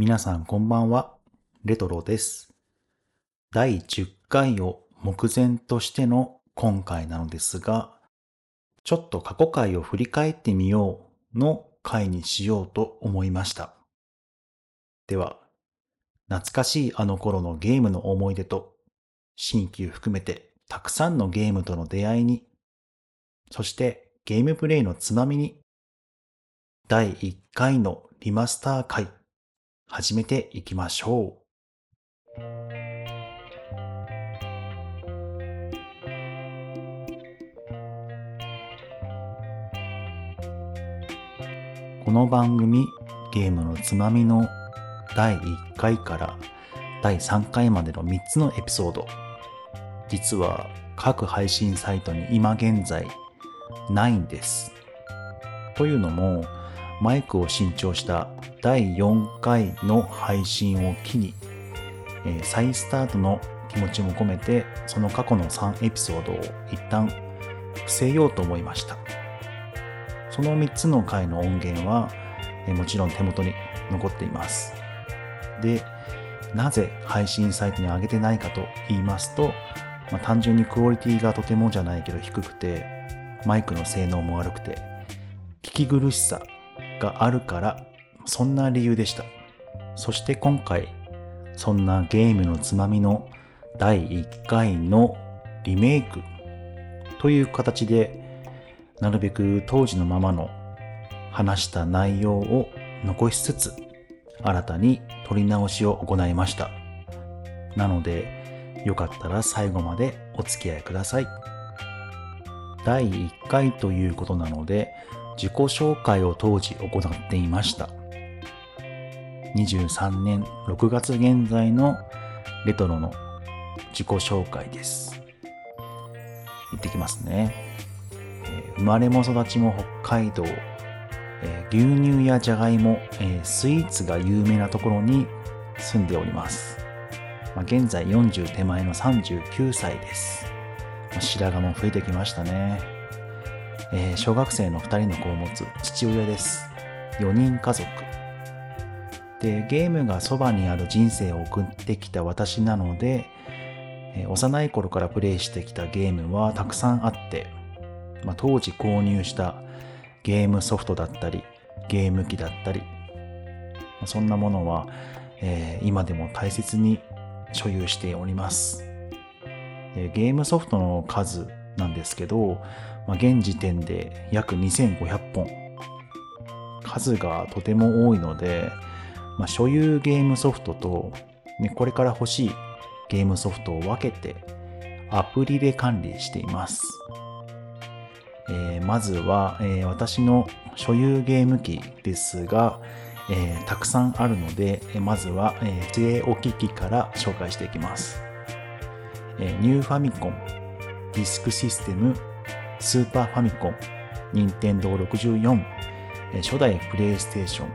皆さんこんばんは、レトロです。第10回を目前としての今回なのですが、ちょっと過去回を振り返ってみようの回にしようと思いました。では、懐かしいあの頃のゲームの思い出と、新旧含めてたくさんのゲームとの出会いに、そしてゲームプレイのつまみに、第1回のリマスター回、始めていきましょう。この番組ゲームのつまみの第1回から第3回までの3つのエピソード。実は各配信サイトに今現在ないんです。というのも、マイクを新調した第4回の配信を機に、えー再スタートの気持ちも込めて、その過去の3エピソードを一旦伏せようと思いました。その3つの回の音源は、えーもちろん手元に残っています。で、なぜ配信サイトに上げてないかと言いますと、まあ、単純にクオリティがとてもじゃないけど低くて、マイクの性能も悪くて、聞き苦しさがあるから、そんな理由でした。そして今回、そんなゲームのつまみの第1回のリメイクという形で、なるべく当時のままの話した内容を残しつつ、新たに撮り直しを行いました。なので、よかったら最後までお付き合いください。第1回ということなので、自己紹介を当時行っていました。23年6月現在のレトロの自己紹介です。行ってきますね。生まれも育ちも北海道、え牛乳やじゃがいも、えスイーツが有名なところに住んでおります。ま、現在40手前の39歳です。白髪も増えてきましたね。えー小学生の2人の子を持つ父親です。4人家族。で、ゲームがそばにある人生を送ってきた私なので、えー幼い頃からプレイしてきたゲームはたくさんあって、まあ、当時購入したゲームソフトだったり、ゲーム機だったり、まあそんなものは、えー今でも大切に所有しております。ゲームソフトの数なんですけど、まあ、現時点で約2500本。数がとても多いので、まあ、所有ゲームソフトと、ね、これから欲しいゲームソフトを分けてアプリで管理しています。えーまずは、えー私の所有ゲーム機ですが、えーたくさんあるので、まずは、えー、据え置き機から紹介していきます。えーニューファミコン、ディスクシステム、スーパーファミコン、任天堂64、初代プレイステーション、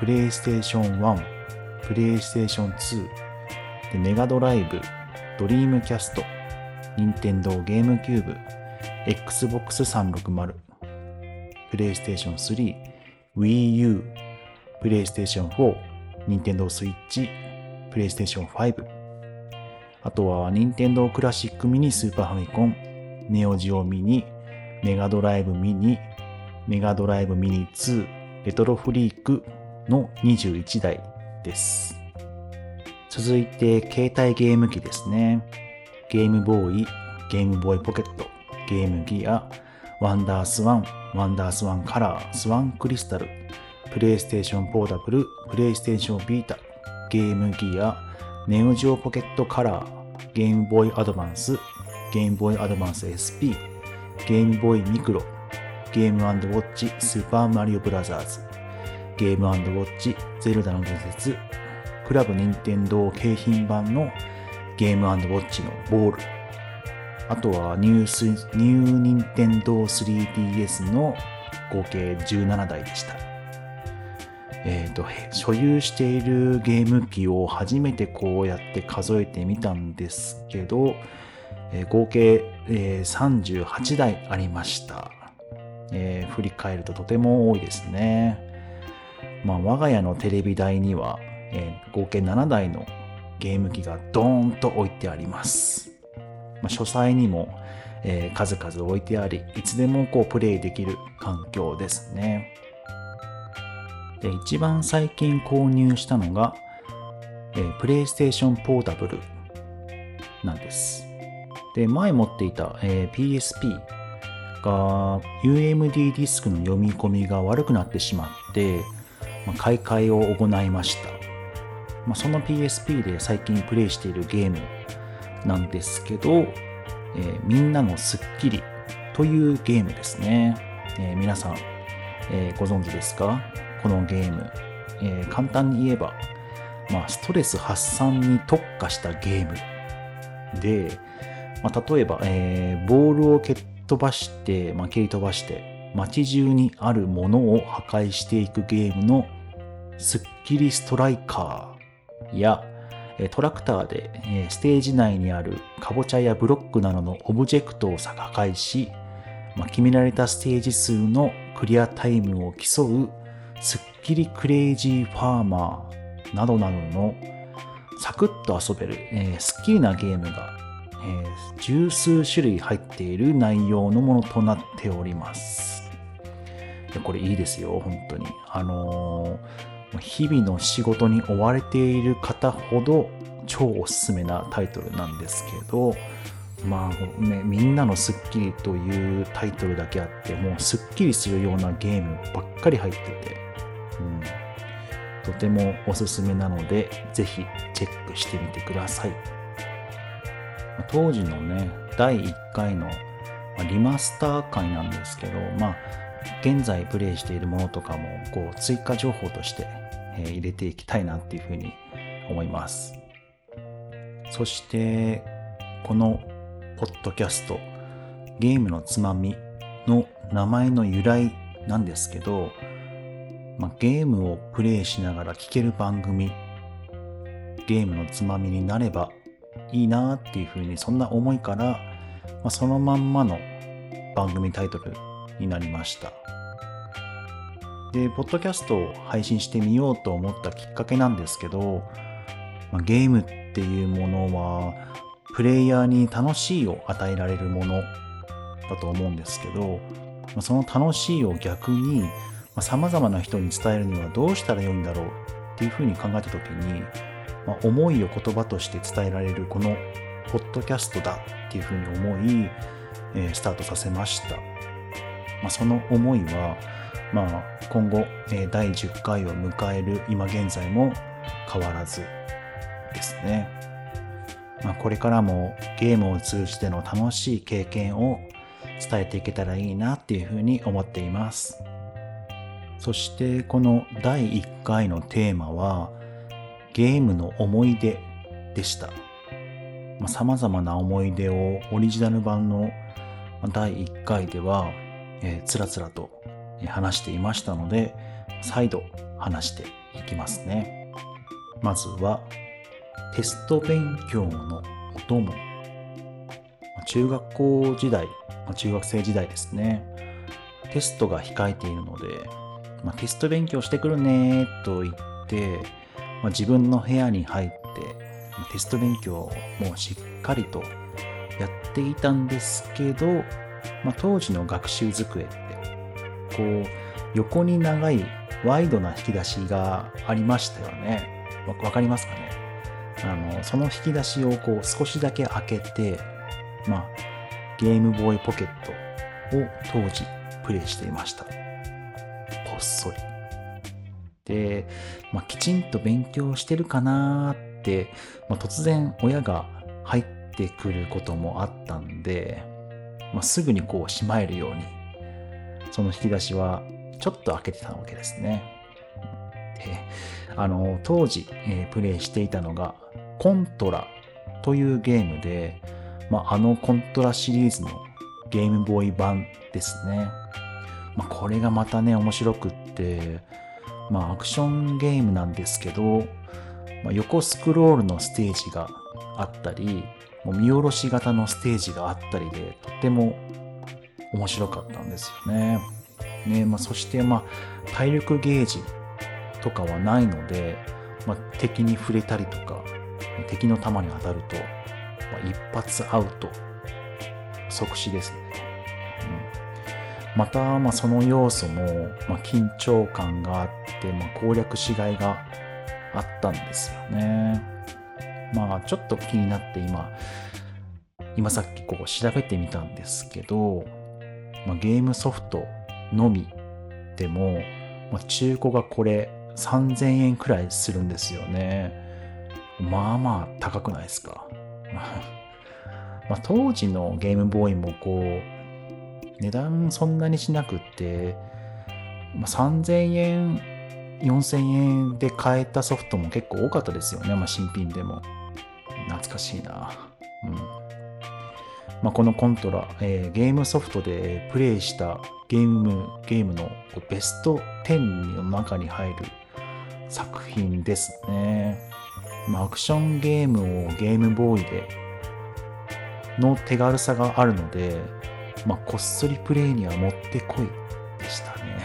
プレイステーション1、プレイステーション2、でメガドライブ、ドリームキャスト、任天堂ゲームキューブ、Xbox 360、プレイステーション3、Wii U、プレイステーション4、任天堂スイッチ、プレイステーション5、あとは任天堂クラシックミニスーパーファミコン、ネオジオミニ、メガドライブミニ、メガドライブミニ2、レトロフリークの21台です。続いて、携帯ゲーム機ですね。ゲームボーイ、ゲームボーイポケット、ゲームギア、ワンダースワン、ワンダースワンカラー、スワンクリスタル、プレイステーションポータブル、プレイステーションビータ、ゲームギア、ネオジオポケットカラー、ゲームボーイアドバンス、ゲームボーイアドバンス SP、ゲームボーイミクロ、ゲームウォッチスーパーマリオブラザーズ、ゲームウォッチゼルダの伝説、クラブ任天堂景品版のゲームウォッチのボール、あとはニュース、ニュー任天堂 3DS の合計17台でした。えっ、と、所有しているゲーム機を初めてこうやって数えてみたんですけど、えー合計、えー38台ありました、えー振り返るととても多いですね。まあ、我が家のテレビ台には、えー、合計7台のゲーム機がドーンと置いてあります。まあ、書斎にも、えー、数々置いてあり、いつでもこうプレイできる環境ですね。で、一番最近購入したのが、えー、プレイステーションポータブルなんです。で、前持っていた、えー、PSP が UMD ディスクの読み込みが悪くなってしまって、まあ、買い替えを行いました。まあ、その PSP で最近プレイしているゲームなんですけど、えー、みんなのスッキリというゲームですね。えー、皆さん、えー、ご存知ですか？このゲーム。えー、簡単に言えば、まあ、ストレス発散に特化したゲームで、まあ、例えば、えー、ボールを蹴っ飛ばして、まあ、蹴り飛ばして街中にあるものを破壊していくゲームのスッキリストライカーやトラクターでステージ内にあるカボチャやブロックなどのオブジェクトを破壊し、まあ、決められたステージ数のクリアタイムを競うスッキリクレイジーファーマーなどなどのサクッと遊べる、えー、スッキリなゲームが、えー、十数種類入っている内容のものとなっております。これいいですよ、本当に。あのー、日々の仕事に追われている方ほど超おすすめなタイトルなんですけど、まあね、みんなのスッキリというタイトルだけあって、もうスッキリするようなゲームばっかり入ってて、うん、とてもおすすめなので、ぜひチェックしてみてください。当時のね、第1回のリマスター回なんですけど、まあ、現在プレイしているものとかも、こう、追加情報として、入れていきたいなっていうふうに思います。そして、このポッドキャスト、ゲームのつまみの名前の由来なんですけど、まあ、ゲームをプレイしながら聴ける番組、ゲームのつまみになればいいなっていうふうに、そんな思いから、まあ、そのまんまの番組タイトルになりました。で、ポッドキャストを配信してみようと思ったきっかけなんですけど、まあ、ゲームっていうものは、プレイヤーに楽しいを与えられるものだと思うんですけど、まあ、その楽しいを逆に、さまざ、まな人に伝えるにはどうしたらよいんだろうっていうふうに考えた時に、まあ、思いを言葉として伝えられるこのポッドキャストだっていうふうに思い、えー、スタートさせました。まあ、その思いは、まあ、今後、えー、第10回を迎える今現在も変わらずですね。まあ、これからもゲームを通じての楽しい経験を伝えていけたらいいなっていうふうに思っています。そしてこの第1回のテーマはゲームの思い出でした。さまざ、まな思い出をオリジナル版の第1回では、えー、つらつらと話していましたので再度話していきますね。まずはテスト勉強のお供。中学校時代、中学生時代ですね。テストが控えているので、まあ、テスト勉強してくるねと言って、まあ、自分の部屋に入ってテスト勉強もしっかりとやっていたんですけど、まあ、当時の学習机ってこう横に長いワイドな引き出しがありましたよね。わかりますかね？あのその引き出しをこう少しだけ開けて、まあ、ゲームボーイポケットを当時プレイしていました。こっそり。で、まあ、きちんと勉強してるかなって、まあ、突然親が入ってくることもあったんで、まあ、すぐにこうしまえるように、その引き出しはちょっと開けてたわけですね。で、あの、当時、えー、プレイしていたのが、コントラというゲームで、まあ、あのコントラシリーズのゲームボーイ版ですね。まあ、これがまたね、面白くって、まあ、アクションゲームなんですけど、まあ、横スクロールのステージがあったり、もう見下ろし型のステージがあったりで、とっても面白かったんですよね。ねまあ、そして、まあ、体力ゲージとかはないので、まあ、敵に触れたりとか、敵の弾に当たると、まあ、一発アウト、即死ですね。また、まあ、その要素も、まあ、緊張感があって、まあ、攻略しがいがあったんですよね。まあ、ちょっと気になって今、今さっきこう調べてみたんですけど、まあ、ゲームソフトのみでも、まあ、中古がこれ3000円くらいするんですよね。まあまあ高くないですか？まあ、当時のゲームボーイもこう、値段そんなにしなくって、まあ、3000円、4000円で買えたソフトも結構多かったですよね。まあ、新品でも。懐かしいな。うん。まあ、このコントラ、えー、ゲームソフトでプレイしたゲーム、ゲームのベスト10の中に入る作品ですね。まあ、アクションゲームをゲームボーイでの手軽さがあるので、まあ、こっそりプレイにはもってこいでしたね。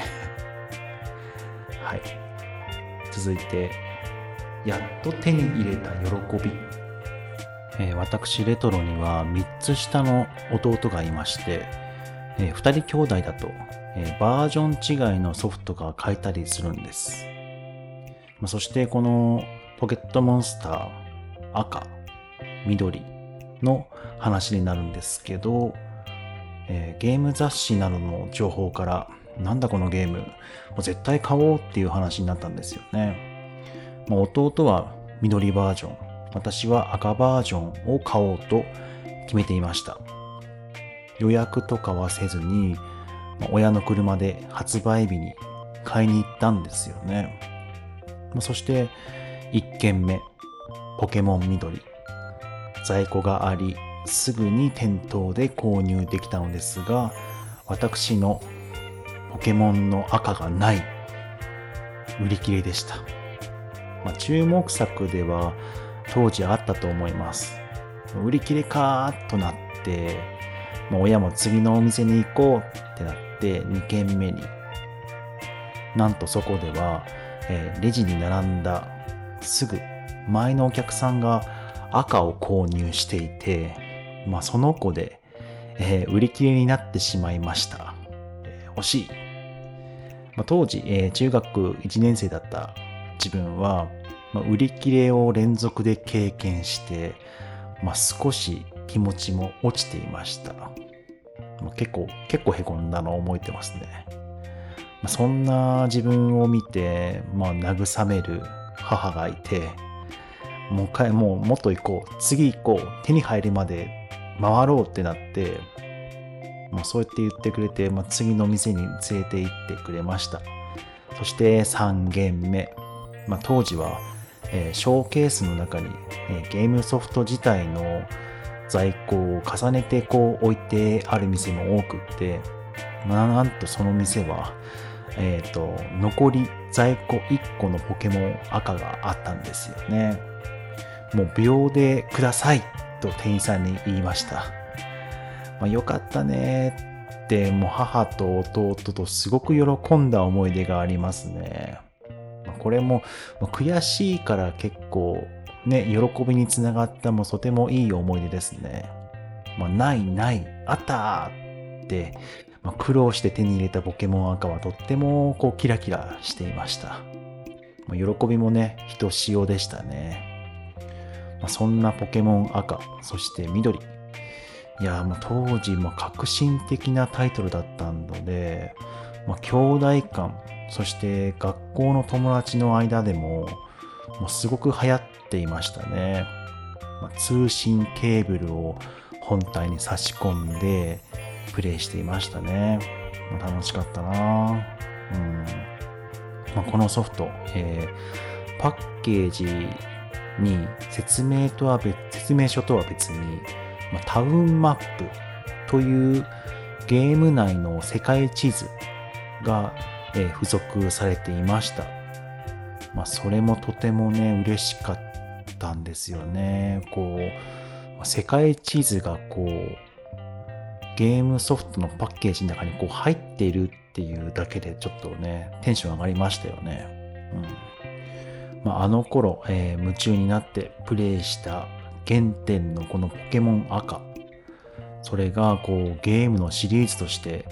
はい。続いて、やっと手に入れた喜び。えー、私、レトロには3つ下の弟がいまして、えー、2人兄弟だと、えー、バージョン違いのソフトが買えたりするんです。まあ、そしてこのポケットモンスター赤、緑の話になるんですけど、えー、ゲーム雑誌などの情報からなんだこのゲーム、もう絶対買おうっていう話になったんですよね。まあ、弟は緑バージョン、私は赤バージョンを買おうと決めていました。予約とかはせずに、まあ、親の車で発売日に買いに行ったんですよね。まそして1軒目、ポケモン緑。在庫があり、すぐに店頭で購入できたのですが、私のポケモンの赤がない。売り切れでした。まあ、注目作では当時あったと思います。売り切れかーとなって、まあ、親も次のお店に行こうってなって2軒目に。なんとそこではえー、レジに並んだすぐ前のお客さんが赤を購入していて、まあ、その子で、えー、売り切れになってしまいました。えー、惜しい。まあ、当時、えー、中学1年生だった自分は、まあ、売り切れを連続で経験して、まあ、少し気持ちも落ちていました。まあ、結構、結構凹んだのを覚えてますね。まあそんな自分を見て、まあ、慰める母がいて、もう一回もうもっと行こう、次行こう、手に入るまで回ろうってなって、まあ、そうやって言ってくれて、まあ、次の店に連れて行ってくれました。そして3軒目。まあ、当時は、えー、ショーケースの中に、えー、ゲームソフト自体の在庫を重ねてこう置いてある店も多くって、まあ、なんとその店は、えっ、ー、と、残り在庫1個のポケモン赤があったんですよね。もう秒でくださいと店員さんに言いました。まあ、よかったねって、もう母と弟とすごく喜んだ思い出がありますね。まあ、これも、ま、悔しいから結構ね、喜びにつながったもとてもいい思い出ですね。まあ、ないない、あったってまあ、苦労して手に入れたポケモン赤はとってもこうキラキラしていました。ま、喜びもね、ひとしおでしたね。まあ、そんなポケモン赤、そして緑。いや、もう当時、ま革新的なタイトルだったので、まあ、兄弟間、そして学校の友達の間でも、もうすごく流行っていましたね。まあ、通信ケーブルを本体に差し込んで、プレイしていましたね。まあ、楽しかったなうんまあ、このソフト、えー、パッケージに説明とは別、説明書とは別に、まあ、タウンマップというゲーム内の世界地図が、えー、付属されていました。まあ、それもとてもね、嬉しかったんですよね。こう、世界地図がこう、ゲームソフトのパッケージの中にこう入っているっていうだけでちょっとね、テンション上がりましたよね。うんまあ、あの頃、えー、夢中になってプレイした原点のこのポケモン赤。それがこうゲームのシリーズとして、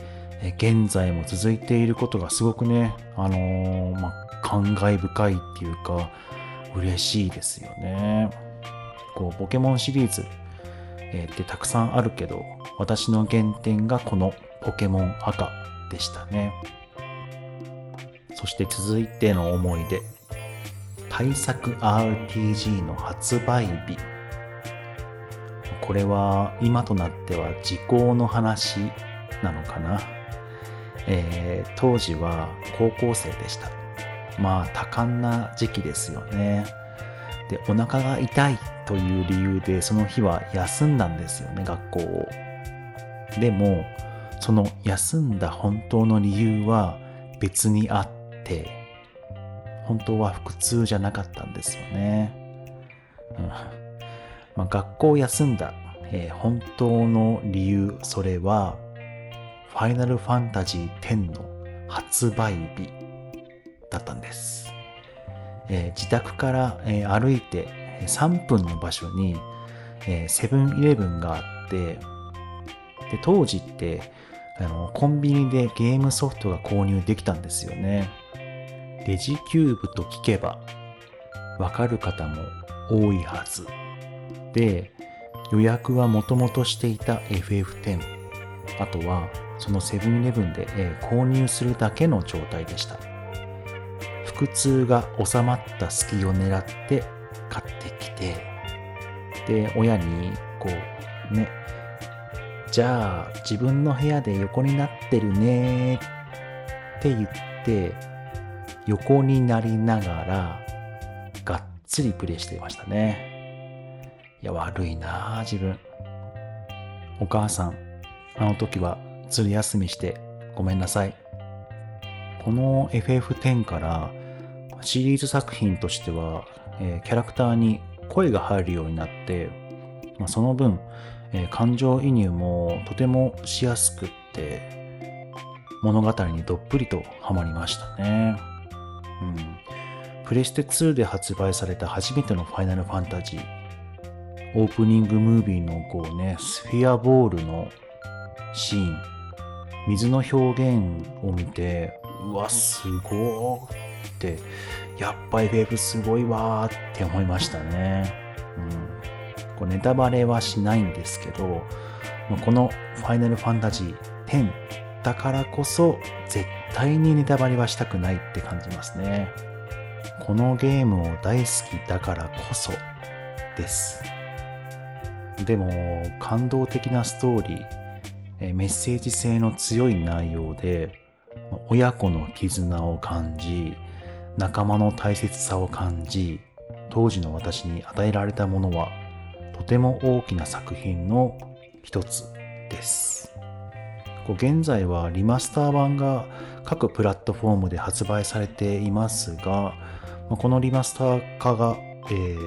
現在も続いていることがすごくね、あのー、まあ、感慨深いっていうか、嬉しいですよね。こう、ポケモンシリーズ、え、ってたくさんあるけど、私の原点がこのポケモン赤でしたね。そして続いての思い出。対策 RPG の発売日。これは今となっては時効の話なのかな。えー、当時は高校生でした。まあ多感な時期ですよね。で、お腹が痛いという理由でその日は休んだんですよね、学校を。でも、その休んだ本当の理由は別にあって、本当は腹痛じゃなかったんですよね。うんまあ、学校を休んだ、えー、本当の理由、それは、ファイナルファンタジー10の発売日だったんです。えー、自宅から、えー、歩いて3分の場所に、えセブンイレブンがあって、で当時ってあのコンビニでゲームソフトが購入できたんですよね。レジキューブと聞けばわかる方も多いはず。で、予約はもともとしていた FF10。あとはそのセブンイレブンで、購入するだけの状態でした。腹痛が収まった隙を狙って買ってきて、で、親にこうね、じゃあ自分の部屋で横になってるねって言って横になりながらがっつりプレイしていましたね。いや悪いなあ自分。お母さん、あの時はずる休みしてごめんなさい。この FF10 からシリーズ作品としては、えー、キャラクターに声が入るようになって、まあ、その分、えー、感情移入もとてもしやすくって物語にどっぷりとハマりましたね。うん。プレステ2で発売された初めてのファイナルファンタジー。オープニングムービーのこうね、スフィアボールのシーン。水の表現を見て、うわ、すごーって、やっぱ FF すごいわーって思いましたね。うんこうネタバレはしないんですけど、このファイナルファンタジー10だからこそ絶対にネタバレはしたくないって感じますね。このゲームを大好きだからこそです。でも感動的なストーリー、メッセージ性の強い内容で親子の絆を感じ仲間の大切さを感じ当時の私に与えられたものはとても大きな作品の一つです。現在はリマスター版が各プラットフォームで発売されていますが、このリマスター化が、えー、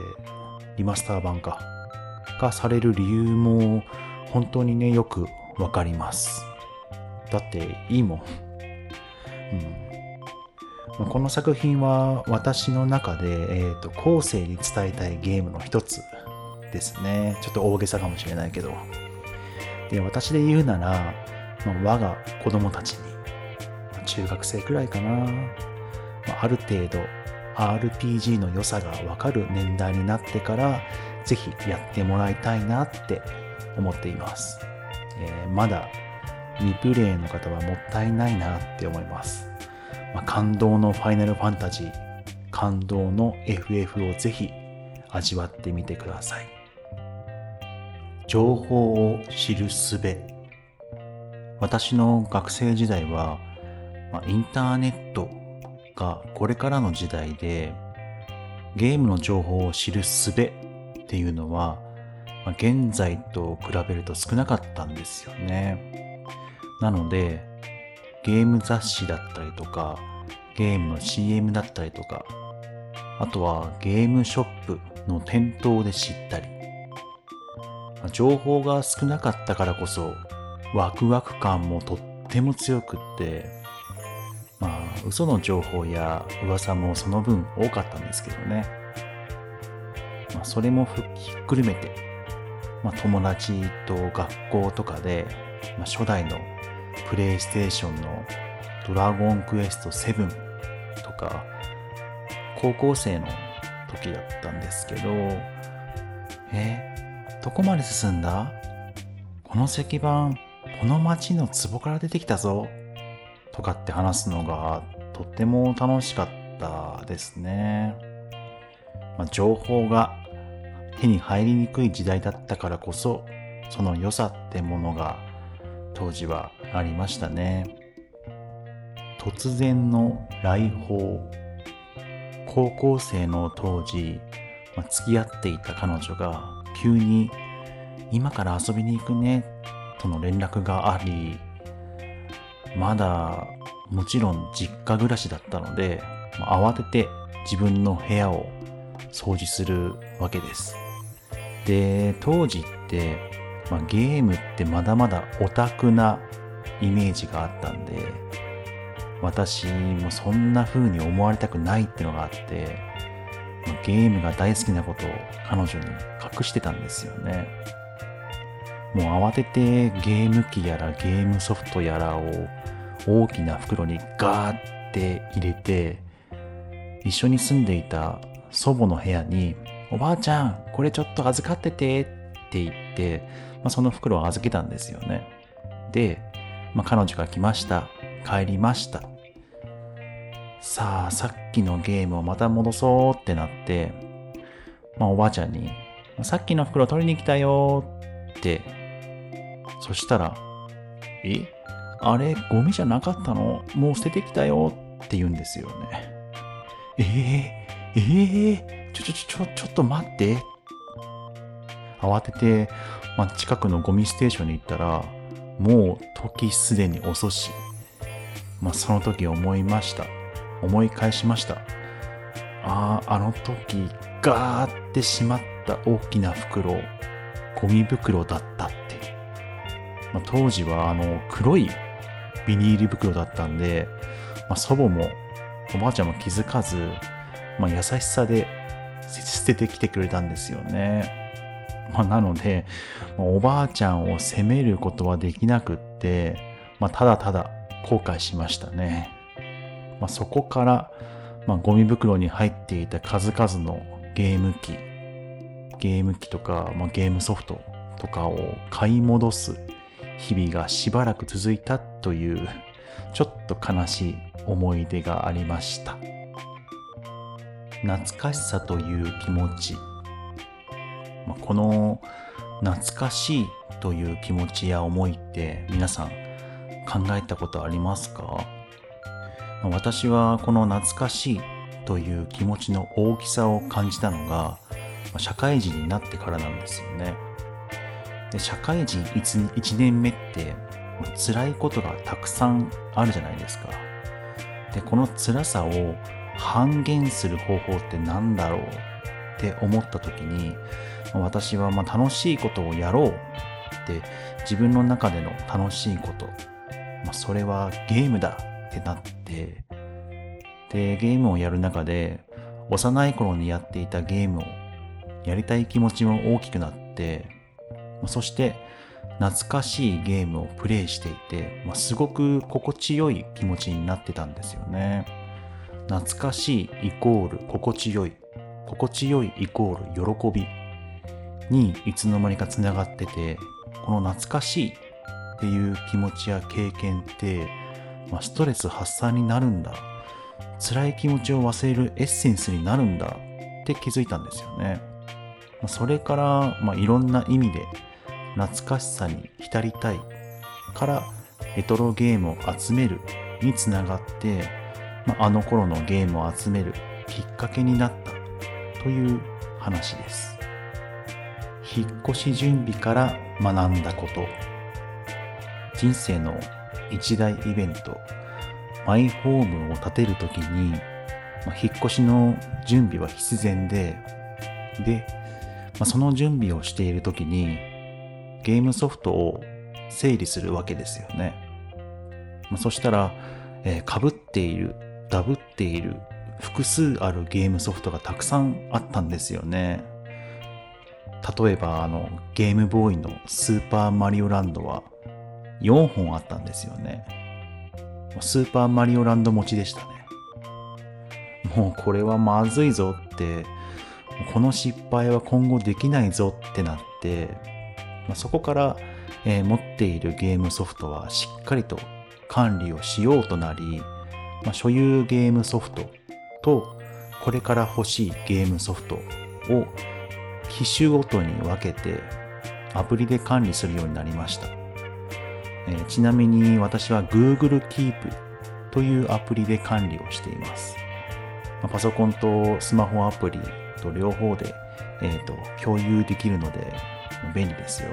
リマスター版化がされる理由も本当にね、よくわかります。だっていいもん。うん、この作品は私の中で、えーと後世に伝えたいゲームの一つですね。ちょっと大げさかもしれないけど。で、私で言うなら、我が子供たちに、中学生くらいかな、まあ、ある程度 RPG の良さがわかる年代になってから、ぜひやってもらいたいなって思っています。えー、まだ未プレイの方はもったいないなって思います。まあ、感動のファイナルファンタジー、感動の FF をぜひ味わってみてください。情報を知るすべ。私の学生時代は、ま、インターネットがこれからの時代で、ゲームの情報を知るすべっていうのは、ま、現在と比べると少なかったんですよね。なので、ゲーム雑誌だったりとか、ゲームの CM だったりとか、あとはゲームショップの店頭で知ったり、情報が少なかったからこそワクワク感もとっても強くってまあ嘘の情報や噂もその分多かったんですけどね、まあ、それもひっくるめて、まあ、友達と学校とかで、まあ、初代のプレイステーションのドラゴンクエスト7とか高校生の時だったんですけどえどこまで進んだ？この石板この町の壺から出てきたぞとかって話すのがとっても楽しかったですね。まあ、情報が手に入りにくい時代だったからこそその良さってものが当時はありましたね。突然の来訪高校生の当時、まあ、付き合っていた彼女が急に今から遊びに行くねとの連絡がありまだもちろん実家暮らしだったので、ま、慌てて自分の部屋を掃除するわけです。で、当時って、まあ、ゲームってまだまだオタクなイメージがあったんで、私もそんな風に思われたくないってのがあって、まあ、ゲームが大好きなことを彼女に隠してたんですよね。もう慌ててゲーム機やらゲームソフトやらを大きな袋にガーって入れて、一緒に住んでいた祖母の部屋に、おばあちゃん、これちょっと預かっててって言って、まあ、その袋を預けたんですよね。で、まあ、彼女が来ました。帰りました。さあ、さっきのゲームをまた戻そうってなって、まあ、おばあちゃんに、さっきの袋取りに来たよってそしたら、え？あれ、ゴミじゃなかったの？もう捨ててきたよ？って言うんですよね。えー、えー、ちょちょちょ、ちょっと待って。慌てて、まあ、近くのゴミステーションに行ったら、もう時すでに遅し。まあ、その時思いました。思い返しました。ああ、あの時、ガーってしまった大きな袋、ゴミ袋だったまあ、当時はあの黒いビニール袋だったんで、まあ、祖母もおばあちゃんも気づかず、まあ、優しさで捨ててきてくれたんですよね。まあ、なので、まあ、おばあちゃんを責めることはできなくって、まあ、ただただ後悔しましたね。まあ、そこから、まあ、ゴミ袋に入っていた数々のゲーム機、ゲーム機とか、まあ、ゲームソフトとかを買い戻す日々がしばらく続いたというちょっと悲しい思い出がありました。懐かしさという気持ち、まこの懐かしいという気持ちや思いって皆さん考えたことありますか？私はこの懐かしいという気持ちの大きさを感じたのが社会人になってからなんですよね。で社会人 1, 1年目って辛いことがたくさんあるじゃないですか。で、この辛さを半減する方法って何だろうって思った時に、私はま楽しいことをやろうって自分の中での楽しいこと、まあ、それはゲームだってなって、で、ゲームをやる中で幼い頃にやっていたゲームをやりたい気持ちも大きくなって、そして懐かしいゲームをプレイしていて、まあ、すごく心地よい気持ちになってたんですよね。懐かしいイコール心地よい、心地よいイコール喜びにいつの間にかつながってて、この懐かしいっていう気持ちや経験って、まあ、ストレス発散になるんだ。辛い気持ちを忘れるエッセンスになるんだって気づいたんですよね。それから、まあ、いろんな意味で懐かしさに浸りたいからレトロゲームを集めるにつながって、まあ、あの頃のゲームを集めるきっかけになったという話です。引っ越し準備から学んだこと。人生の一大イベント、マイホームを建てるときに、まあ、引っ越しの準備は必然で、で、まあ、その準備をしているときに、ゲームソフトを整理するわけですよね。まあ、そしたら、えー、被っている、ダブっている、複数あるゲームソフトがたくさんあったんですよね。例えば、あの、ゲームボーイのスーパーマリオランドは4本あったんですよね。スーパーマリオランド持ちでしたね。もうこれはまずいぞって、この失敗は今後できないぞってなって、まあ、そこから、えー、持っているゲームソフトはしっかりと管理をしようとなり、まあ、所有ゲームソフトとこれから欲しいゲームソフトを機種ごとに分けてアプリで管理するようになりました。えー、ちなみに私は Google Keep というアプリで管理をしています。まあ、パソコンとスマホアプリと両方で、えーと、共有できるので便利ですよ。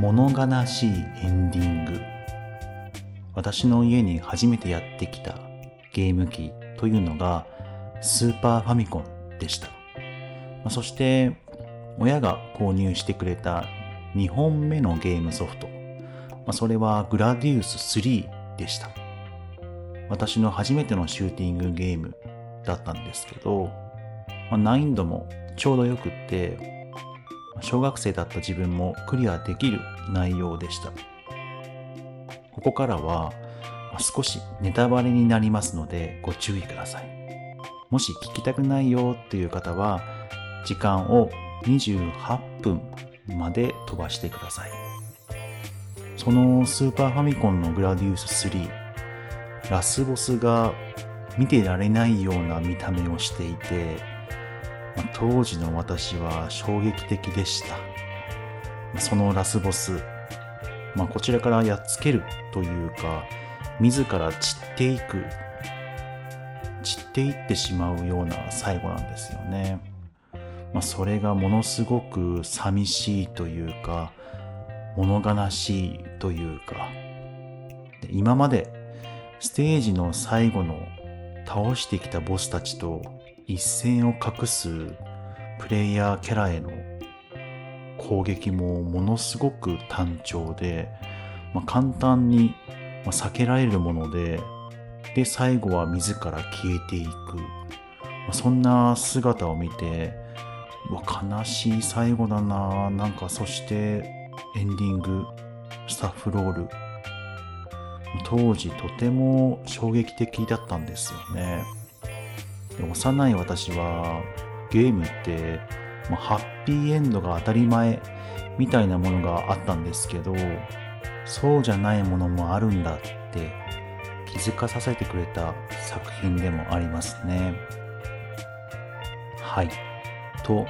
物悲しいエンディング。私の家に初めてやってきたゲーム機というのがスーパーファミコンでした。そして親が購入してくれた2本目のゲームソフト。それはグラディウス3でした。私の初めてのシューティングゲームだったんですけど、難易度もちょうどよくって、小学生だった自分もクリアできる内容でした。ここからは少しネタバレになりますのでご注意ください。もし聞きたくないよっていう方は時間を28分まで飛ばしてください。そのスーパーファミコンのグラディウス3、ラスボスが見てられないような見た目をしていて、当時の私は衝撃的でした。そのラスボス、まあ、こちらからやっつけるというか、自ら散っていく、散っていってしまうような最後なんですよね。まあ、それがものすごく寂しいというか、物悲しいというか、今までステージの最後の倒してきたボスたちと一線を画すプレイヤーキャラへの攻撃もものすごく単調で、まあ、簡単に避けられるもので、で、最後は自ら消えていく。まあ、そんな姿を見て、うわ、悲しい最後だななんか、そして、エンディング、スタッフロール。当時とても衝撃的だったんですよね。幼い私はゲームってまあ、ハッピーエンドが当たり前みたいなものがあったんですけどそうじゃないものもあるんだって気づかさせてくれた作品でもありますね。はい。と、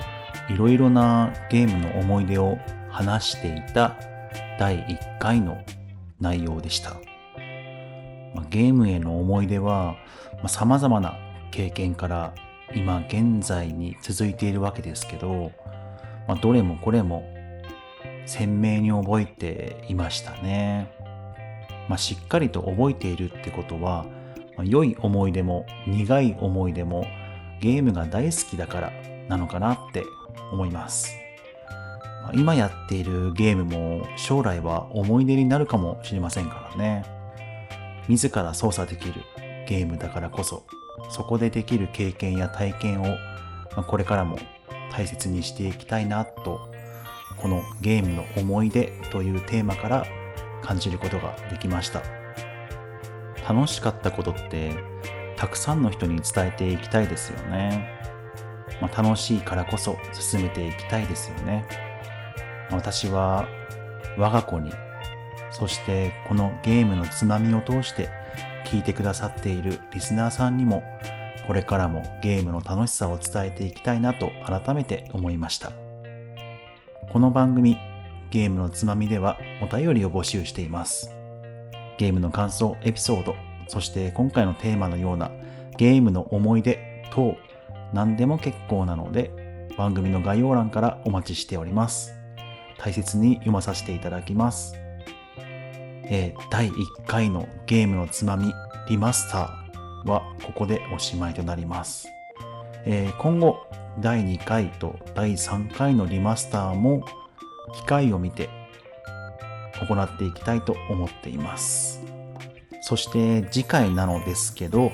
いろいろなゲームの思い出を話していた第1回の内容でした。まあ、ゲームへの思い出は、まあ、様々な経験から今現在に続いているわけですけど、まあ、どれもこれも鮮明に覚えていましたね。まあ、しっかりと覚えているってことは、まあ、良い思い出も苦い思い出もゲームが大好きだからなのかなって思います。まあ、今やっているゲームも将来は思い出になるかもしれませんからね。自ら操作できるゲームだからこそそこでできる経験や体験を、ま、これからも大切にしていきたいなとこのゲームの思い出というテーマから感じることができました。楽しかったことってたくさんの人に伝えていきたいですよね、まあ、楽しいからこそ進めていきたいですよね。私は我が子にそしてこのゲームのつまみを通して聞いてくださっているリスナーさんにもこれからもゲームの楽しさを伝えていきたいなと改めて思いました。この番組ゲームのつまみではお便りを募集しています。ゲームの感想、エピソード、そして今回のテーマのようなゲームの思い出等何でも結構なので番組の概要欄からお待ちしております。大切に読まさせていただきます。えー、第1回のゲームのつまみリマスターはここでおしまいとなります。えー、今後第2回と第3回のリマスターも機会を見て行っていきたいと思っています。そして次回なのですけど、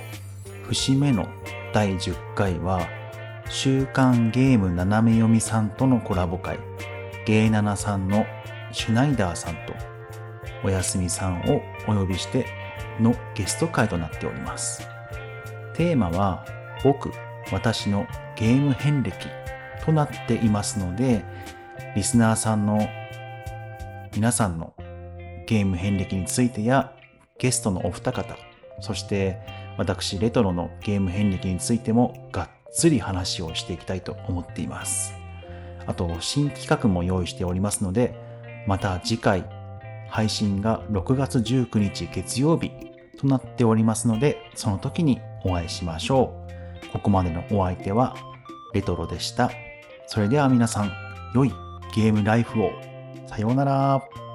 節目の第10回は、週刊ゲーム斜め読みさんとのコラボ会、ゲーナナさんのシュナイダーさんとおやすみさんをお呼びしてのゲスト会となっております。テーマは僕、私のゲーム遍歴となっていますので、リスナーさんの皆さんのゲーム遍歴についてやゲストのお二方、そして私レトロのゲーム遍歴についてもがっつり話をしていきたいと思っています。あと新企画も用意しておりますので、また次回配信が6月19日月曜日となっておりますので、その時にお会いしましょう。ここまでのお相手はレトロでした。それでは皆さん、良いゲームライフを。さようなら。